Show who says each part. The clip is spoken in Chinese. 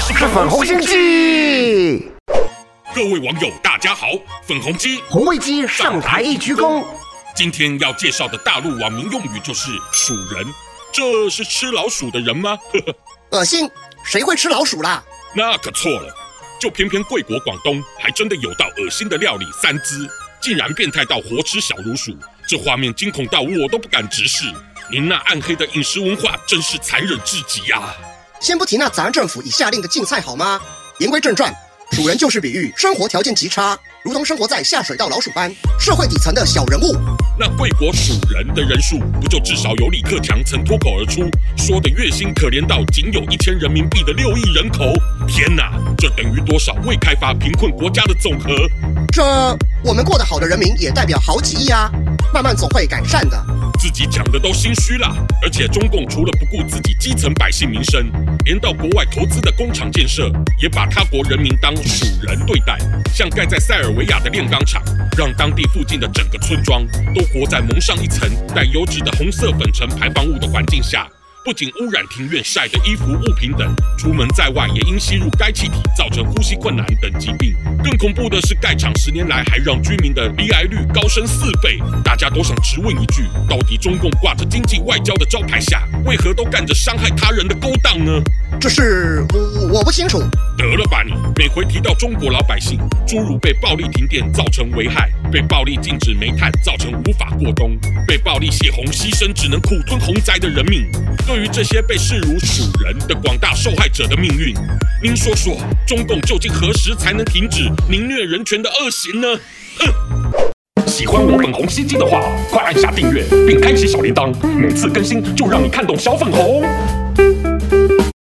Speaker 1: 是粉红心机。
Speaker 2: 各位网友，大家好，粉红鸡
Speaker 1: 红卫鸡上台一鞠躬。
Speaker 2: 今天要介绍的大陆网民用语就是“鼠人”，这是吃老鼠的人吗？
Speaker 3: 呵 呵恶心，谁会吃老鼠啦？
Speaker 2: 那可错了，就偏偏贵国广东还真的有道恶心的料理三姿，竟然变态到活吃小老鼠，这画面惊恐到我都不敢直视。您那暗黑的饮食文化真是残忍至极呀、啊！
Speaker 3: 先不提那咱政府已下令的禁菜好吗？言归正传。鼠人就是比喻生活条件极差，如同生活在下水道老鼠般社会底层的小人物。
Speaker 2: 那贵国鼠人的人数，不就至少有李克强曾脱口而出说的月薪可怜到仅有一千人民币的六亿人口？天哪，这等于多少未开发贫困国家的总和？
Speaker 3: 这我们过得好的人民也代表好几亿啊，慢慢总会改善的。
Speaker 2: 自己讲的都心虚了，而且中共除了不顾自己基层百姓民生，连到国外投资的工厂建设，也把他国人民当鼠人对待。像盖在塞尔维亚的炼钢厂，让当地附近的整个村庄都活在蒙上一层带油脂的红色粉尘排放物的环境下。不仅污染庭院晒的衣服物品等，出门在外也因吸入该气体造成呼吸困难等疾病。更恐怖的是，盖厂十年来还让居民的罹癌率高升四倍。大家都想直问一句：到底中共挂着经济外交的招牌下，为何都干着伤害他人的勾当呢？
Speaker 3: 这事我我不清楚。
Speaker 2: 得了吧你！每回提到中国老百姓，诸如被暴力停电造成危害，被暴力禁止煤炭造成无法过冬，被暴力泄洪牺牲只能苦吞洪灾的人民。对于这些被视如鼠人的广大受害者的命运，您说说，中共究竟何时才能停止凌虐人权的恶行呢？哼！喜欢我粉红心经的话，快按下订阅并开启小铃铛，每次更新就让你看懂小粉红。